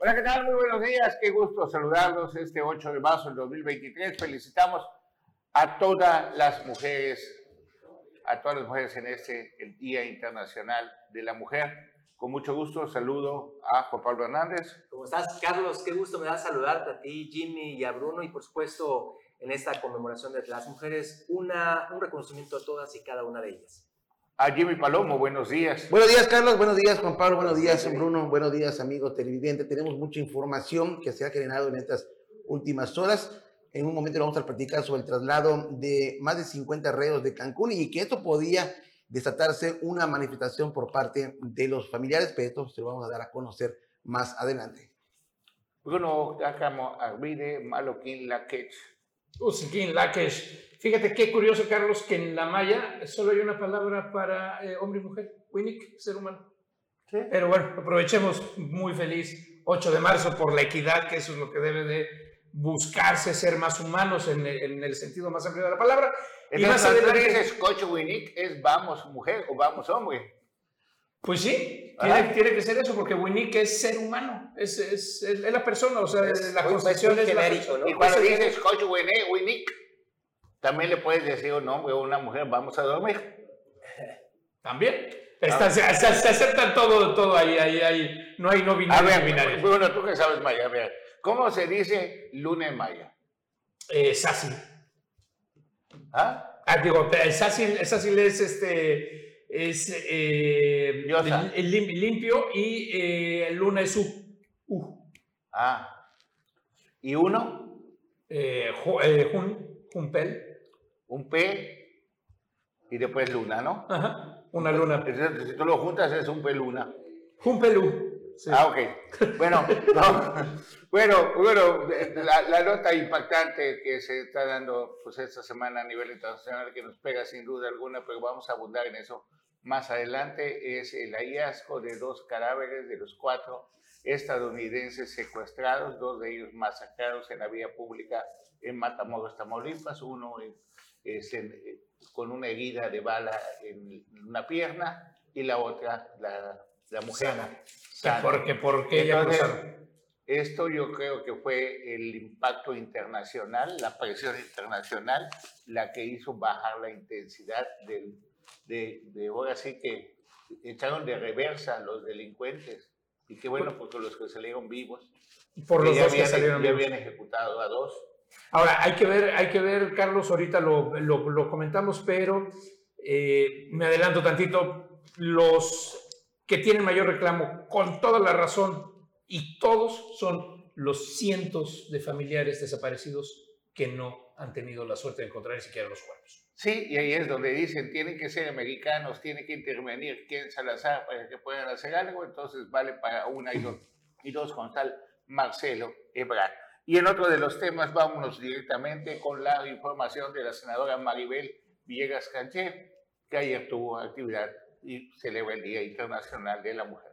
Hola, ¿qué tal? Muy buenos días. Qué gusto saludarlos este 8 de marzo del 2023. Felicitamos a todas las mujeres, a todas las mujeres en este el Día Internacional de la Mujer. Con mucho gusto saludo a Juan Pablo Hernández. ¿Cómo estás, Carlos? Qué gusto me da saludarte a ti, Jimmy y a Bruno y por supuesto en esta conmemoración de las mujeres una, un reconocimiento a todas y cada una de ellas. A Jimmy Palomo, buenos días. Buenos días, Carlos. Buenos días, Juan Pablo. Buenos días, Bruno. Buenos días, amigos televidentes. Tenemos mucha información que se ha generado en estas últimas horas. En un momento vamos a platicar sobre el traslado de más de 50 reos de Cancún y que esto podía desatarse una manifestación por parte de los familiares, pero esto se lo vamos a dar a conocer más adelante. Bruno, acamo arvide maloquín laquech. Usiquín laquech. Fíjate qué curioso, Carlos, que en la maya solo hay una palabra para eh, hombre y mujer, Winnick, ser humano. ¿Sí? Pero bueno, aprovechemos muy feliz 8 de marzo por la equidad, que eso es lo que debe de buscarse ser más humanos en el, en el sentido más amplio de la palabra. y más adelante dices coche Winnick es vamos mujer o vamos hombre. Pues sí, tiene, tiene, que ser eso, porque Winnick es ser humano, es, es, es, la persona, o sea, es, la concepción es la persona. ¿no? Y cuando dices coche Winnick, también le puedes decir un hombre o una mujer, vamos a dormir. También. Está, se, se, se, aceptan todo, todo ahí, ahí, ahí. No hay no binario. A ver, binario. bueno, tú que sabes maya, a ver. ¿Cómo se dice luna en maya? Eh, sasi. ¿Ah? Ah, digo, el sasi es este, es eh, el limpio y eh, luna es u. Uh. Ah. ¿Y uno? Eh, jun, junpel un P y después luna, ¿no? Ajá, una luna. Entonces, si tú lo juntas es un peluna. Un pelú. Sí. Ah, ok. Bueno, no. bueno, bueno la, la, nota impactante que se está dando pues, esta semana a nivel internacional, que nos pega sin duda alguna, pero vamos a abundar en eso más adelante, es el hallazgo de dos cadáveres de los cuatro estadounidenses secuestrados, dos de ellos masacrados en la vía pública en Matamoros, Tamaulipas, uno en es en, eh, con una herida de bala en una pierna y la otra, la, la mujer. Sana. sana. Porque, porque ella Entonces, esto yo creo que fue el impacto internacional, la presión internacional, la que hizo bajar la intensidad del, de, de ahora sí que echaron de reversa a los delincuentes. Y qué bueno, porque los que salieron vivos, por los dos habían, que salieron vivos. habían ejecutado a dos. Ahora, hay que ver, hay que ver, Carlos, ahorita lo, comentamos, pero eh, me adelanto tantito, los que tienen mayor reclamo, con toda la razón, y todos son los cientos de familiares desaparecidos que no han tenido la suerte de encontrar ni siquiera los cuerpos. Sí, y ahí es donde dicen, tienen que ser americanos, tiene que intervenir Ken Salazar para que puedan hacer algo, entonces vale para una y dos, y dos con tal Marcelo Ebrard. Y en otro de los temas, vámonos directamente con la información de la senadora Maribel Villegas Canché, que ayer tuvo actividad y celebra el Día Internacional de la Mujer.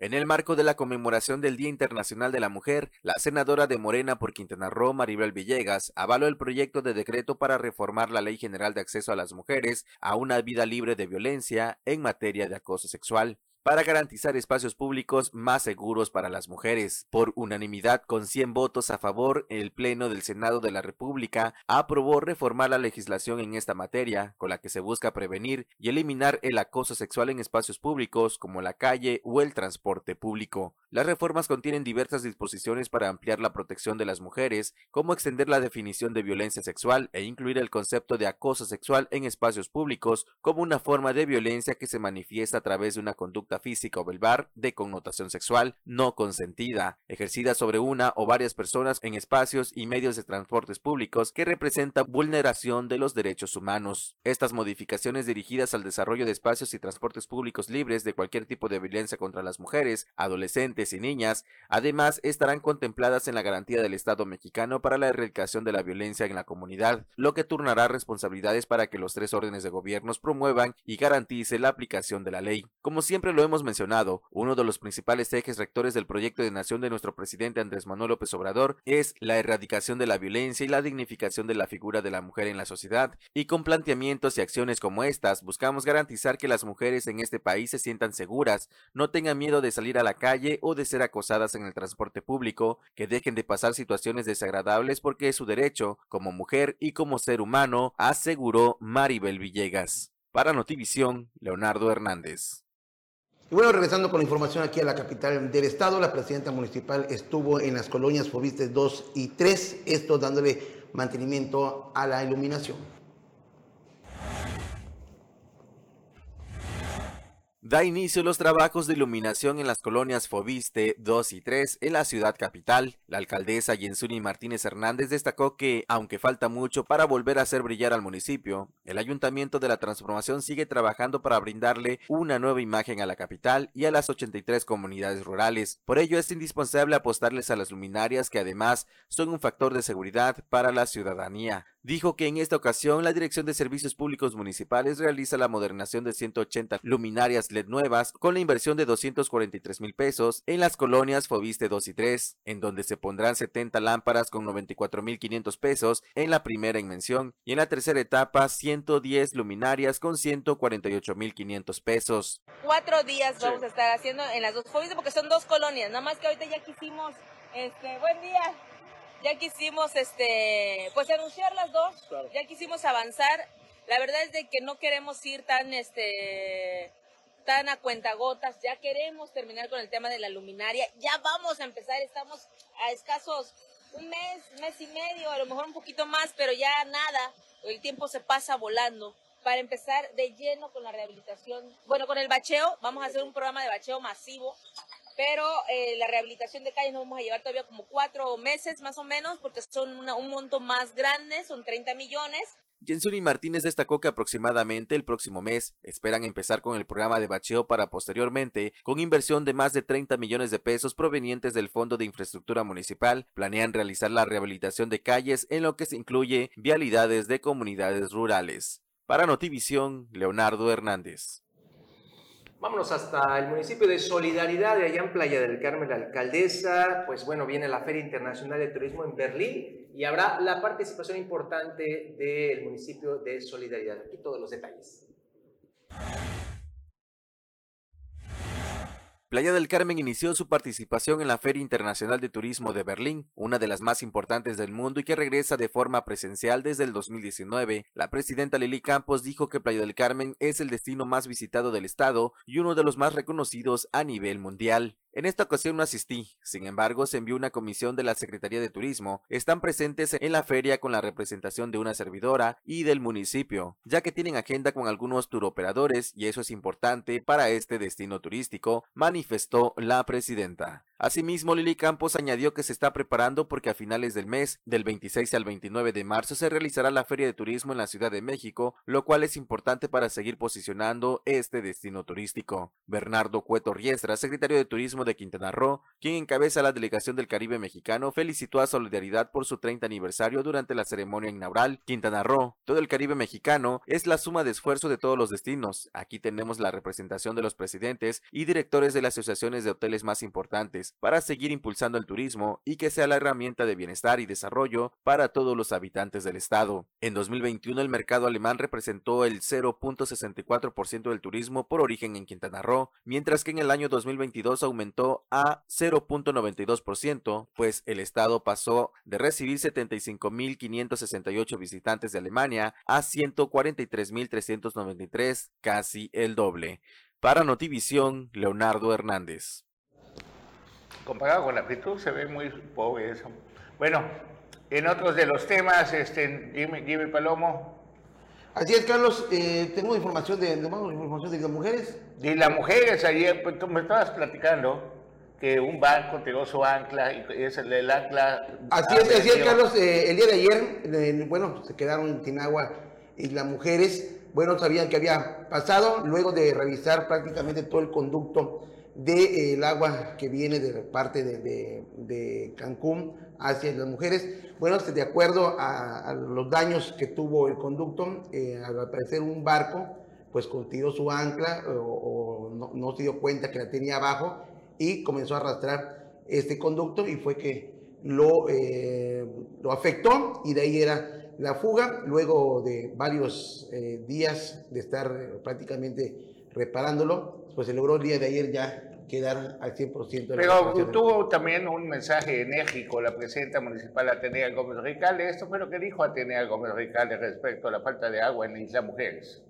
En el marco de la conmemoración del Día Internacional de la Mujer, la senadora de Morena por Quintana Roo, Maribel Villegas, avaló el proyecto de decreto para reformar la Ley General de Acceso a las Mujeres a una vida libre de violencia en materia de acoso sexual para garantizar espacios públicos más seguros para las mujeres. Por unanimidad, con 100 votos a favor, el Pleno del Senado de la República aprobó reformar la legislación en esta materia, con la que se busca prevenir y eliminar el acoso sexual en espacios públicos como la calle o el transporte público. Las reformas contienen diversas disposiciones para ampliar la protección de las mujeres, como extender la definición de violencia sexual e incluir el concepto de acoso sexual en espacios públicos como una forma de violencia que se manifiesta a través de una conducta física o verbal de connotación sexual no consentida, ejercida sobre una o varias personas en espacios y medios de transportes públicos que representa vulneración de los derechos humanos. Estas modificaciones dirigidas al desarrollo de espacios y transportes públicos libres de cualquier tipo de violencia contra las mujeres, adolescentes y niñas, además estarán contempladas en la garantía del Estado mexicano para la erradicación de la violencia en la comunidad, lo que turnará responsabilidades para que los tres órdenes de gobiernos promuevan y garantice la aplicación de la ley. Como siempre lo hemos mencionado, uno de los principales ejes rectores del proyecto de nación de nuestro presidente Andrés Manuel López Obrador es la erradicación de la violencia y la dignificación de la figura de la mujer en la sociedad, y con planteamientos y acciones como estas buscamos garantizar que las mujeres en este país se sientan seguras, no tengan miedo de salir a la calle o de ser acosadas en el transporte público, que dejen de pasar situaciones desagradables porque es su derecho, como mujer y como ser humano, aseguró Maribel Villegas. Para Notivisión, Leonardo Hernández. Y bueno, regresando con la información aquí a la capital del estado, la presidenta municipal estuvo en las colonias Fobistes 2 y 3, esto dándole mantenimiento a la iluminación. Da inicio los trabajos de iluminación en las colonias Fobiste 2 y 3 en la ciudad capital. La alcaldesa Jensuni Martínez Hernández destacó que, aunque falta mucho para volver a hacer brillar al municipio, el Ayuntamiento de la Transformación sigue trabajando para brindarle una nueva imagen a la capital y a las 83 comunidades rurales. Por ello es indispensable apostarles a las luminarias que además son un factor de seguridad para la ciudadanía. Dijo que en esta ocasión la Dirección de Servicios Públicos Municipales realiza la modernación de 180 luminarias LED nuevas con la inversión de 243 mil pesos en las colonias Fobiste 2 y 3, en donde se pondrán 70 lámparas con 94 mil 500 pesos en la primera invención y en la tercera etapa 110 luminarias con 148 mil 500 pesos. Cuatro días vamos a estar haciendo en las dos Fobiste porque son dos colonias, nada más que ahorita ya quisimos, este, buen día, ya quisimos este pues anunciar las dos, ya quisimos avanzar. La verdad es de que no queremos ir tan este tan a cuentagotas, ya queremos terminar con el tema de la luminaria, ya vamos a empezar, estamos a escasos un mes, mes y medio, a lo mejor un poquito más, pero ya nada, el tiempo se pasa volando. Para empezar de lleno con la rehabilitación. Bueno, con el bacheo, vamos a hacer un programa de bacheo masivo pero eh, la rehabilitación de calles nos vamos a llevar todavía como cuatro meses más o menos, porque son un monto más grande, son 30 millones. Jensuni Martínez destacó que aproximadamente el próximo mes esperan empezar con el programa de bacheo para posteriormente, con inversión de más de 30 millones de pesos provenientes del Fondo de Infraestructura Municipal, planean realizar la rehabilitación de calles en lo que se incluye vialidades de comunidades rurales. Para Notivisión, Leonardo Hernández. Vámonos hasta el municipio de Solidaridad, de allá en Playa del Carmen, la alcaldesa. Pues bueno, viene la Feria Internacional de Turismo en Berlín y habrá la participación importante del municipio de Solidaridad. Aquí todos los detalles. Playa del Carmen inició su participación en la Feria Internacional de Turismo de Berlín, una de las más importantes del mundo y que regresa de forma presencial desde el 2019. La presidenta Lili Campos dijo que Playa del Carmen es el destino más visitado del estado y uno de los más reconocidos a nivel mundial. En esta ocasión no asistí, sin embargo se envió una comisión de la Secretaría de Turismo. Están presentes en la feria con la representación de una servidora y del municipio, ya que tienen agenda con algunos turoperadores y eso es importante para este destino turístico, manifestó la presidenta. Asimismo, Lili Campos añadió que se está preparando porque a finales del mes, del 26 al 29 de marzo, se realizará la Feria de Turismo en la Ciudad de México, lo cual es importante para seguir posicionando este destino turístico. Bernardo Cueto Riestra, secretario de Turismo de Quintana Roo, quien encabeza la delegación del Caribe mexicano, felicitó a Solidaridad por su 30 aniversario durante la ceremonia inaugural. Quintana Roo, todo el Caribe mexicano, es la suma de esfuerzo de todos los destinos. Aquí tenemos la representación de los presidentes y directores de las asociaciones de hoteles más importantes para seguir impulsando el turismo y que sea la herramienta de bienestar y desarrollo para todos los habitantes del estado. En 2021 el mercado alemán representó el 0.64% del turismo por origen en Quintana Roo, mientras que en el año 2022 aumentó a 0.92%, pues el estado pasó de recibir 75.568 visitantes de Alemania a 143.393, casi el doble. Para Notivisión, Leonardo Hernández comparado con la actitud se ve muy pobre eso. Bueno, en otros de los temas, este, Jimmy, Palomo. Así es, Carlos, eh, tengo información de, información de las mujeres. De las mujeres, ayer pues, tú me estabas platicando que un banco tiró su ancla y es el, ancla. Así es, así es, Carlos, eh, el día de ayer, bueno, se quedaron sin agua y las mujeres, bueno, sabían que había pasado luego de revisar prácticamente todo el conducto del agua que viene de parte de, Cancún hacia las mujeres. Bueno, este, de acuerdo a, los daños que tuvo el conducto, eh, al aparecer un barco, pues tiró su ancla o, no, se dio cuenta que la tenía abajo y comenzó a arrastrar este conducto y fue que lo, eh, lo afectó y de ahí era la fuga. Luego de varios eh, días de estar prácticamente reparándolo, pues se logró el día de ayer ya quedar al 100% de la Pero tuvo también un mensaje enérgico la presidenta municipal Atenea Gómez Ricalde. Esto fue lo que dijo Atenea Gómez Ricalde respecto a la falta de agua en la Isla Mujeres.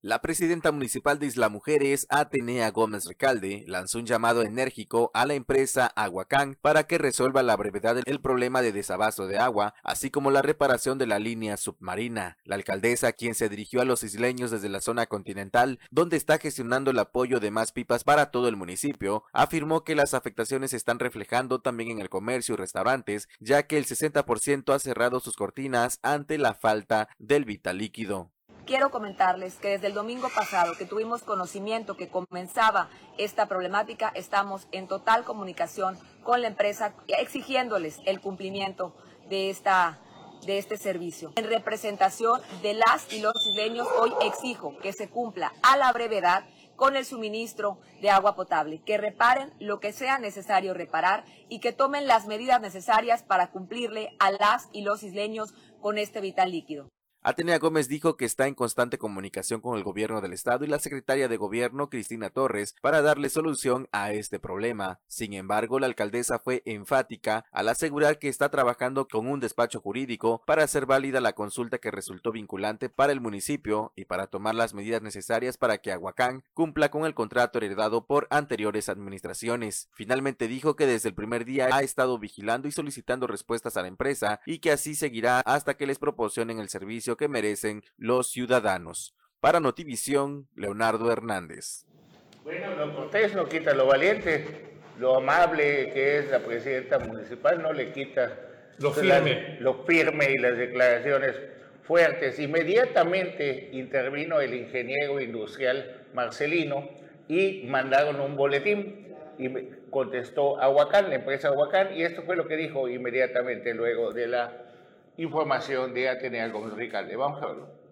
La presidenta municipal de Isla Mujeres, Atenea Gómez Recalde, lanzó un llamado enérgico a la empresa Aguacán para que resuelva la brevedad el problema de desabasto de agua, así como la reparación de la línea submarina. La alcaldesa, quien se dirigió a los isleños desde la zona continental, donde está gestionando el apoyo de más pipas para todo el municipio, afirmó que las afectaciones se están reflejando también en el comercio y restaurantes, ya que el 60% ha cerrado sus cortinas ante la falta del vital líquido quiero comentarles que desde el domingo pasado que tuvimos conocimiento que comenzaba esta problemática, estamos en total comunicación con la empresa exigiéndoles el cumplimiento de esta de este servicio. En representación de las y los isleños, hoy exijo que se cumpla a la brevedad con el suministro de agua potable, que reparen lo que sea necesario reparar y que tomen las medidas necesarias para cumplirle a las y los isleños con este vital líquido. Atenea Gómez dijo que está en constante comunicación con el gobierno del estado y la secretaria de gobierno Cristina Torres para darle solución a este problema. Sin embargo, la alcaldesa fue enfática al asegurar que está trabajando con un despacho jurídico para hacer válida la consulta que resultó vinculante para el municipio y para tomar las medidas necesarias para que Aguacán cumpla con el contrato heredado por anteriores administraciones. Finalmente dijo que desde el primer día ha estado vigilando y solicitando respuestas a la empresa y que así seguirá hasta que les proporcionen el servicio que merecen los ciudadanos. Para Notivisión, Leonardo Hernández. Bueno, lo cortés no quita lo valiente, lo amable que es la presidenta municipal no le quita lo firme, lo firme y las declaraciones fuertes. Inmediatamente intervino el ingeniero industrial Marcelino y mandaron un boletín y contestó Aguacán, la empresa Aguacán, y esto fue lo que dijo inmediatamente luego de la información de Atenea Gómez Ricalde. Vamos a verlo.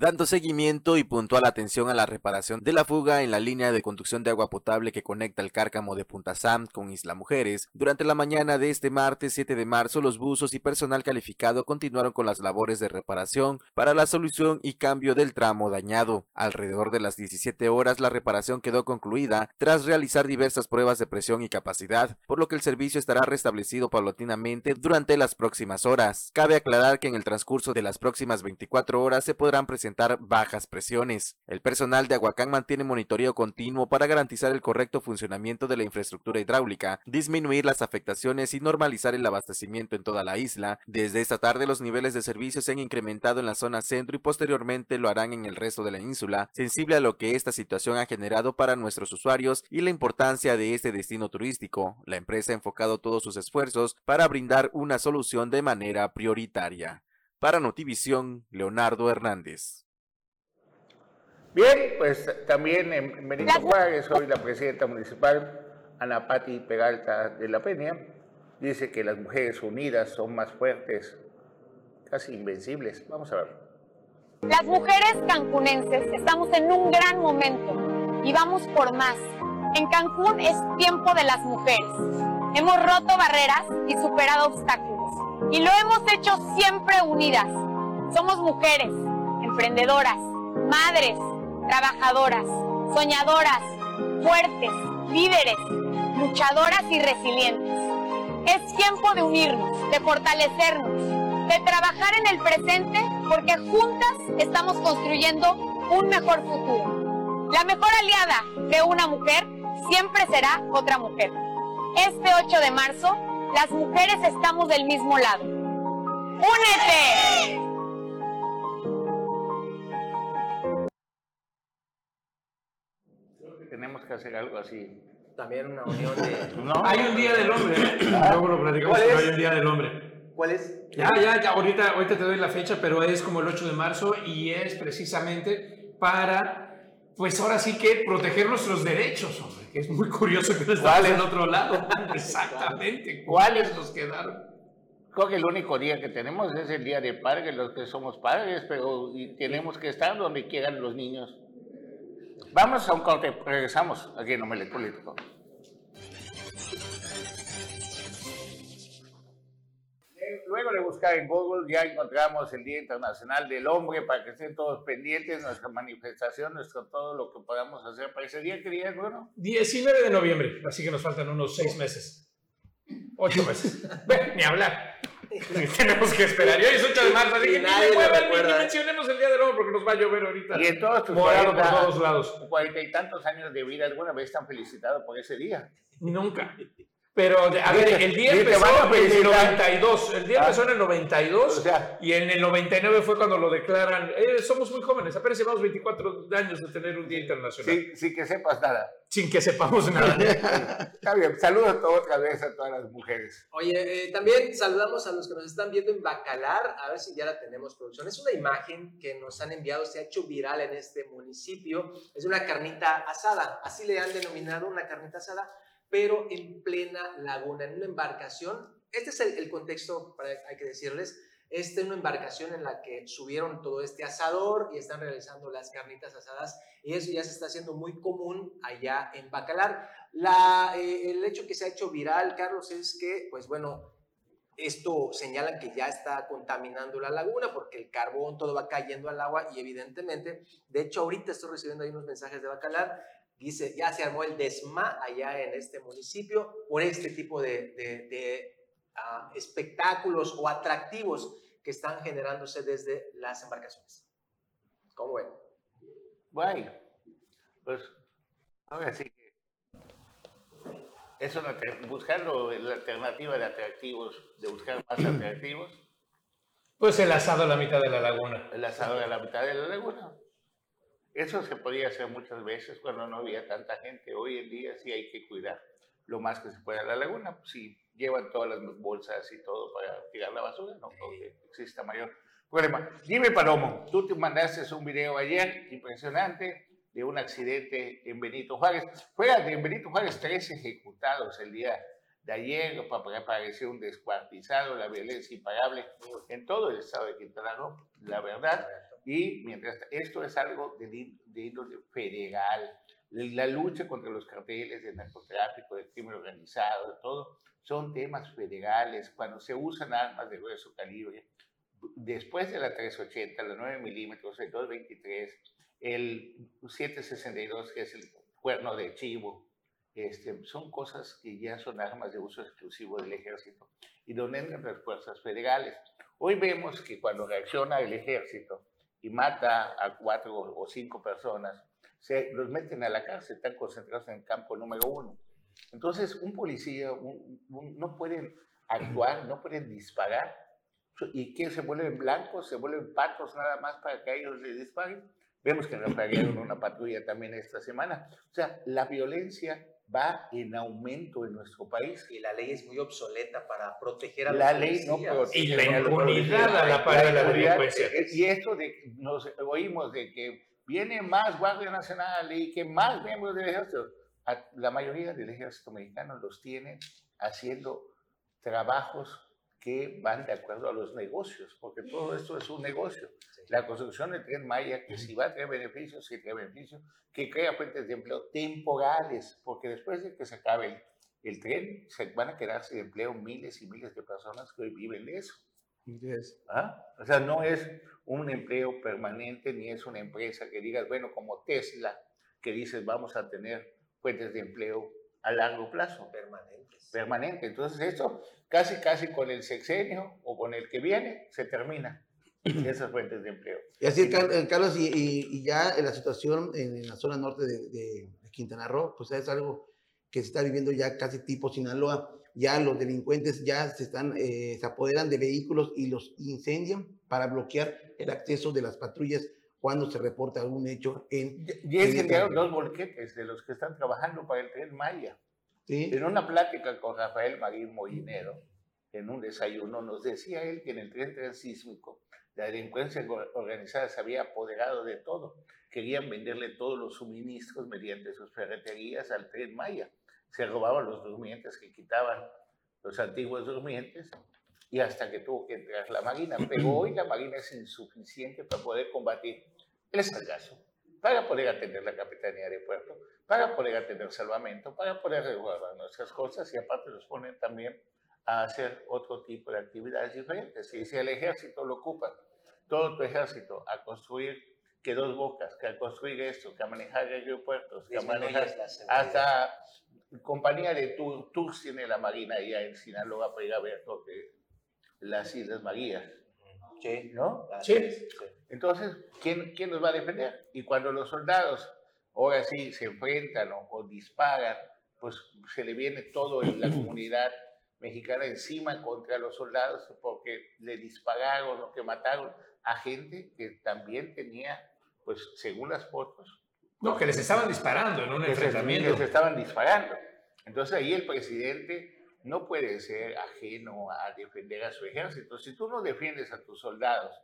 Dando seguimiento y puntual atención a la reparación de la fuga en la línea de conducción de agua potable que conecta el cárcamo de Punta Sam con Isla Mujeres. Durante la mañana de este martes 7 de marzo, los buzos y personal calificado continuaron con las labores de reparación para la solución y cambio del tramo dañado. Alrededor de las 17 horas, la reparación quedó concluida tras realizar diversas pruebas de presión y capacidad, por lo que el servicio estará restablecido paulatinamente durante las próximas horas. Cabe aclarar que en el transcurso de las próximas 24 horas se podrán presentar bajas presiones. El personal de Aguacán mantiene monitoreo continuo para garantizar el correcto funcionamiento de la infraestructura hidráulica, disminuir las afectaciones y normalizar el abastecimiento en toda la isla. Desde esta tarde los niveles de servicio se han incrementado en la zona centro y posteriormente lo harán en el resto de la ínsula, sensible a lo que esta situación ha generado para nuestros usuarios y la importancia de este destino turístico. La empresa ha enfocado todos sus esfuerzos para brindar una solución de manera prioritaria. Para Notivisión, Leonardo Hernández. Bien, pues también en Benito Juárez, hoy la presidenta municipal, Ana Pati Peralta de la Peña, dice que las mujeres unidas son más fuertes, casi invencibles. Vamos a ver. Las mujeres cancunenses estamos en un gran momento y vamos por más. En Cancún es tiempo de las mujeres. Hemos roto barreras y superado obstáculos y lo hemos hecho siempre unidas. Somos mujeres, emprendedoras, madres, trabajadoras, soñadoras, fuertes, líderes, luchadoras y resilientes. Es tiempo de unirnos, de fortalecernos, de trabajar en el presente porque juntas estamos construyendo un mejor futuro. La mejor aliada de una mujer siempre será otra mujer. Este 8 de marzo las mujeres estamos del mismo lado. ¡Únete! Creo que tenemos que hacer algo así. También una unión de... ¿No? Hay un día del hombre. ¿eh? Luego lo platicamos, pero hay un día del hombre. ¿Cuál es? Ya, ya, ya, ahorita, ahorita te doy la fecha, pero es como el 8 de marzo y es precisamente para, pues ahora sí que proteger nuestros derechos, hombre que es muy curioso que no estamos en otro lado. Exactamente. ¿Cuáles nos quedaron? Creo que el único día que tenemos es el día de padres, los que somos padres, pero tenemos que estar donde quieran los niños. Vamos a un corte, regresamos aquí en Omelet Político. Luego de buscar en Google ya encontramos el Día Internacional del Hombre para que estén todos pendientes, nuestra manifestación, nuestro todo lo que podamos hacer para ese día. ¿Qué día es bueno? 19 de noviembre, así que nos faltan unos seis meses. Ocho meses. Ven, ni hablar. Tenemos que esperar. Y hoy es 8 de marzo, así que ni, nadie muevan, ni- mencionemos el día del hombre porque nos va a llover ahorita. Y en todos tus Morado por 40, todos lados. cuarenta y tantos años de vida, ¿alguna vez te han felicitado por ese día? Nunca. Pero, a ver, el día te empezó en el felicitar. 92. El día Ah. empezó en el 92. O sea- y en el 99 fue cuando lo declaran. Eh, somos muy jóvenes, apenas llevamos 24 años de tener un día internacional. Sí, sin que sepas nada. Sin que sepamos nada. Está bien, saludos a todos, otra vez a todas las mujeres. Oye, eh, también saludamos a los que nos están viendo en Bacalar, a ver si ya la tenemos producción. Es una imagen que nos han enviado, se ha hecho viral en este municipio. Es una carnita asada, así le han denominado una carnita asada, pero en plena laguna, en una embarcación. Este es el, el contexto, para, hay que decirles. Esta es una embarcación en la que subieron todo este asador y están realizando las carnitas asadas y eso ya se está haciendo muy común allá en Bacalar. La, eh, el hecho que se ha hecho viral, Carlos, es que, pues bueno, esto señalan que ya está contaminando la laguna porque el carbón, todo va cayendo al agua y evidentemente, de hecho ahorita estoy recibiendo ahí unos mensajes de Bacalar, dice, ya se armó el desma allá en este municipio por este tipo de, de- de, ah, espectáculos o atractivos que están generándose desde las embarcaciones. ¿Cómo ven? Bueno, pues ahora sí que es una, alter- buscando la alternativa de atractivos, de buscar más atractivos, Pues el asado a la mitad de la laguna. el asado de la mitad de la laguna. Eso se podía hacer muchas veces cuando no había tanta gente. Hoy en día sí hay que cuidar lo más que se pueda la laguna. Si llevan todas las bolsas y todo para tirar la basura, no creo que exista mayor problema. Dime, Palomo, tú te mandaste un video ayer impresionante de un accidente en Benito Juárez. Fuera de Benito Juárez, tres ejecutados el día de ayer, pa- apareció un descuartizado, la violencia impagable en todo el estado de Quintana Roo, la verdad. Y mientras esto es algo de, de índole federal, la lucha contra los carteles de narcotráfico, de crimen organizado, todo, son temas federales. Cuando se usan armas de grueso calibre, después de la 380, la 9 milímetros, el 223, el 762, que es el cuerno de chivo, este, son cosas que ya son armas de uso exclusivo del ejército y donde entran las fuerzas federales. Hoy vemos que cuando reacciona el ejército y mata a cuatro o cinco personas, se los meten a la cárcel, están concentrados en el campo número uno. Entonces, un policía un- un- no pueden actuar, no pueden disparar, y que se vuelven blancos, se vuelven patos nada más para que ellos les disparen. Vemos que rafaguearon una patrulla también esta semana. O sea, la violencia va en aumento en nuestro país. Y la ley es muy obsoleta para proteger a La los ley no protege Y la impunidad a la par de la delincuencia. Y esto de que nos oímos de que viene más Guardia Nacional y que más miembros del ejército. La mayoría del ejército mexicano los tiene haciendo trabajos que van de acuerdo a los negocios, porque todo esto es un negocio. La construcción del tren Maya, que si va a traer beneficios, si trae beneficios, que crea fuentes de empleo temporales, porque después de que se acabe el, el tren, se van a quedar sin empleo miles y miles de personas que hoy viven de eso. ¿Ah? O sea, no es un empleo permanente ni es una empresa que digas, bueno, como Tesla, que dices vamos a tener fuentes de empleo a largo plazo, permanentes. permanente. Entonces esto casi, casi con el sexenio o con el que viene se termina esas fuentes de empleo. Y así, Car- Carlos, y, y- y ya la situación en, en la zona norte de, de- de Quintana Roo, pues es algo que se está viviendo ya casi tipo Sinaloa. Ya los delincuentes ya se están, eh, se apoderan de vehículos y los incendian para bloquear el acceso de las patrullas cuando se reporta algún hecho en... Y en incendiaron esta- dos volquetes de los que están trabajando para el tren Maya. ¿sí? En una plática con Rafael Marín Molinero, en un desayuno, nos decía él que en el tren transísmico la delincuencia or- organizada se había apoderado de todo. Querían venderle todos los suministros mediante sus ferreterías al tren Maya. Se robaban los durmientes que quitaban los antiguos durmientes y hasta que tuvo que entrar la Marina. Pero hoy la Marina es insuficiente para poder combatir el sargazo, para poder atender la Capitanía de Puerto, para poder atender salvamento, para poder resguardar nuestras cosas y aparte los ponen también a hacer otro tipo de actividades diferentes. Y si el ejército lo ocupa, todo tu ejército, a construir que dos bocas, que a construir esto, que a manejar aeropuertos, que a manejar hasta compañía de tours tiene la Marina allá en Sinaloa para ir a ver lo que las Islas Marías. Sí. ¿No? Sí. Entonces, ¿quién, ¿quién nos va a defender? Y cuando los soldados ahora sí se enfrentan o, o disparan, pues se le viene todo en la comunidad mexicana encima contra los soldados porque le dispararon o que mataron a gente que también tenía, pues según las fotos. No, que les estaban disparando en un enfrentamiento. que se estaban disparando. Entonces ahí el presidente no puede ser ajeno a defender a su ejército. Si tú no defiendes a tus soldados,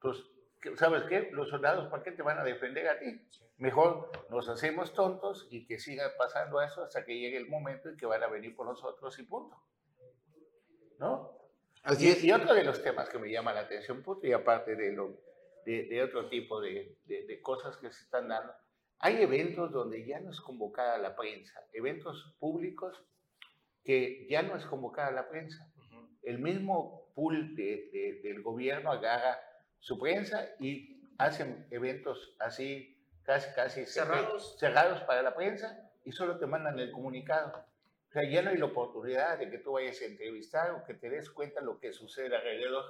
pues, ¿qué- ¿sabes qué? Los soldados, ¿para qué te van a defender a ti? Mejor nos hacemos tontos y que siga pasando eso hasta que llegue el momento en que van a venir por nosotros y punto. ¿No? Así y, otro de los temas que me llama la atención, punto, y aparte de, lo, de, de otro tipo de, de- de cosas que se están dando, hay eventos donde ya no es convocada la prensa, eventos públicos que ya no es convocada la prensa. El mismo pool de- de- del gobierno agarra su prensa y hacen eventos así, casi, casi Cerrados. cerrados para la prensa y solo te mandan el comunicado. O sea, ya no hay la oportunidad de que tú vayas a entrevistar o que te des cuenta lo que sucede alrededor.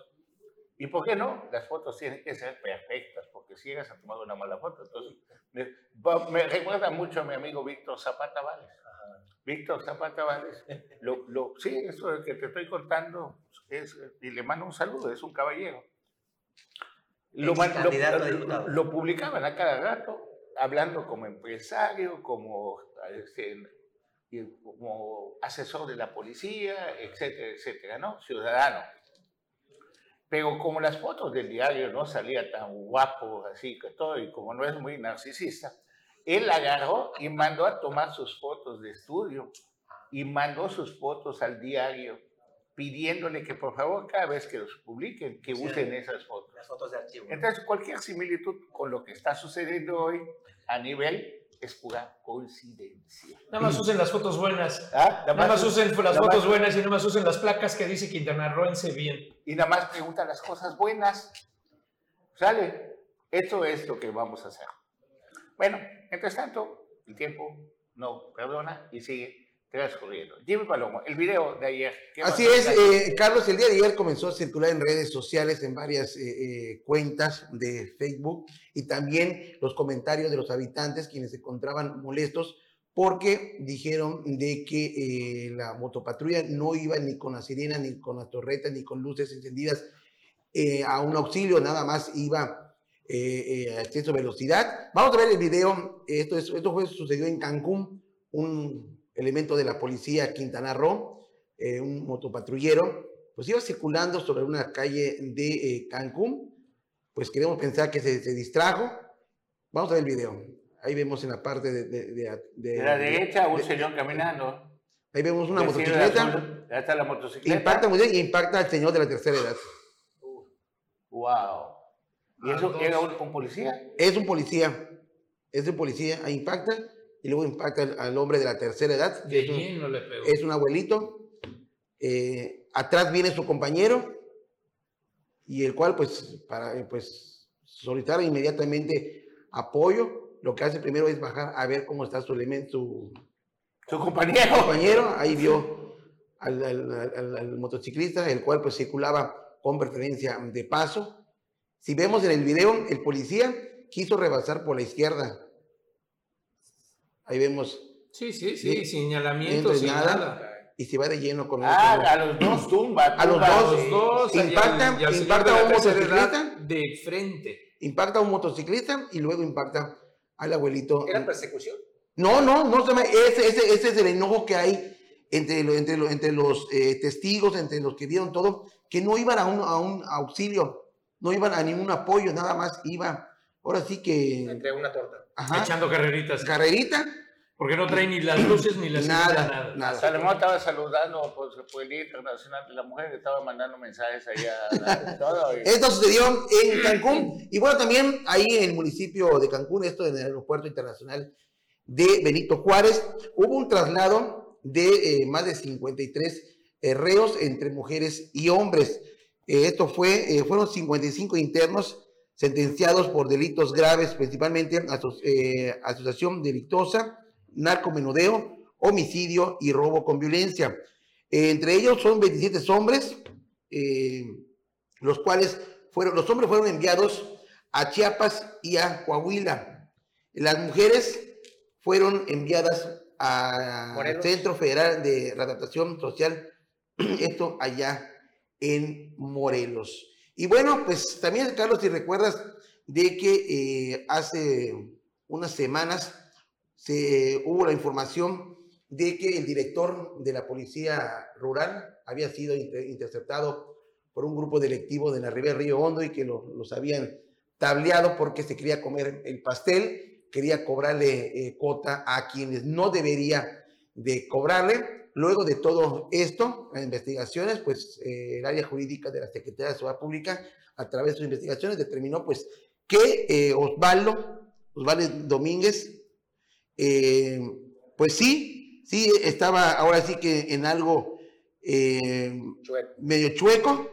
¿Y por qué no? Las fotos tienen que ser perfectas, porque si llegas a tomar una mala foto, entonces me, me recuerda mucho a mi amigo Víctor Zapata Vales. Víctor Zapata Vales, lo, lo, sí, eso que te estoy contando, es, y le mando un saludo, es un caballero. Lo, publicaban a cada rato, hablando como empresario, como, este, como asesor de la policía, etcétera, etcétera, ¿no? Ciudadano. Pero como las fotos del diario no salía tan guapo, así que todo, y como no es muy narcisista, él agarró y mandó a tomar sus fotos de estudio y mandó sus fotos al diario pidiéndole que por favor cada vez que los publiquen, que Sí. usen esas fotos. Las fotos de archivo. Entonces, cualquier similitud con lo que está sucediendo hoy a nivel es pura coincidencia. Nada más usen las fotos buenas. ¿Ah? Nada más usen las nada fotos más- buenas y nada más usen las placas que dice Quintana Rooense bien. Y nada más pregunta las cosas buenas. ¿Sale? Esto es lo que vamos a hacer. Bueno, mientras tanto, el tiempo no perdona y sigue transcurriendo. Jimmy Palomo, el video de ayer. ¿qué Así es, eh, Carlos, el día de ayer comenzó a circular en redes sociales, en varias eh, eh, cuentas de Facebook y también los comentarios de los habitantes quienes se encontraban molestos porque dijeron de que eh, la motopatrulla no iba ni con la sirena, ni con las torretas, ni con luces encendidas eh, a un auxilio, nada más iba eh, eh, a exceso de velocidad. Vamos a ver el video, esto, es, esto fue, sucedió en Cancún, un elemento de la policía Quintana Roo, eh, un motopatrullero, pues iba circulando sobre una calle de eh, Cancún, pues queremos pensar que se, se distrajo. Vamos a ver el video. Ahí vemos en la parte de... de- de- de- la derecha, un señor caminando. Ahí vemos una motocicleta. Ya está la motocicleta. Impacta muy bien y impacta al señor de la tercera edad. Wow. ¿Y A eso dos. era un, un policía? Es un policía, es un policía, ahí impacta y luego impacta al, al hombre de la tercera edad. De es, un, lleno le pegó. es un abuelito. eh, atrás viene su compañero y el cual pues para pues solicitar inmediatamente apoyo. Lo que hace primero es bajar a ver cómo está su elemento, su Su compañero. compañero. Ahí vio al, al- al- al motociclista, el cual pues circulaba con preferencia de paso. Si vemos en el video, el policía quiso rebasar por la izquierda. Ahí vemos, Sí, sí, sí, Entonces, sin nada. nada. y se va de lleno con Ah, a los dos tumba. A los dos. Los dos Impacta- impacta la un motociclista. De frente. impacta a un motociclista y luego impacta al abuelito. ¿Era persecución? No, no, no se llama- ese, ese, ese es el enojo que hay entre, lo- entre, lo- entre los eh, testigos, entre los que vieron todo, que no iban a un, a un auxilio, no iban a ningún apoyo, nada más iba, ahora sí que, Entre una torta. ajá, Echando carreritas. carrerita, Porque no trae ni las luces ni las Nada, nada. nada. Salomón estaba saludando pues, por el Día Internacional de la Mujer, estaba mandando mensajes allá a todo. y- Esto sucedió en Cancún. Y bueno, también ahí en el municipio de Cancún, esto en el Aeropuerto Internacional de Benito Juárez, hubo un traslado de eh, más de 53 eh, reos entre mujeres y hombres. Eh, esto fue, eh, fueron 55 internos sentenciados por delitos graves, principalmente aso- eh, asociación delictosa, narcomenudeo, homicidio y robo con violencia. Entre ellos son 27 hombres, los cuales fueron, los hombres fueron enviados a Chiapas y a Coahuila. Las mujeres fueron enviadas al. Centro Federal de Readaptación Social, esto allá en Morelos. Y bueno, pues también, Carlos, si recuerdas de que eh, hace unas semanas se, hubo la información de que el director de la Policía Rural había sido inter- interceptado por un grupo delictivo de la Ribera Río Hondo y que lo- los habían tableado porque se quería comer el pastel, quería cobrarle eh, a quienes no debería de cobrarle. Luego de todo esto, las investigaciones, pues eh, el área jurídica de la Secretaría de Seguridad Pública, a través de sus investigaciones, determinó pues que eh, Osvaldo, Osvaldo Domínguez, eh, pues sí, sí estaba ahora sí que en algo Chueco. medio chueco,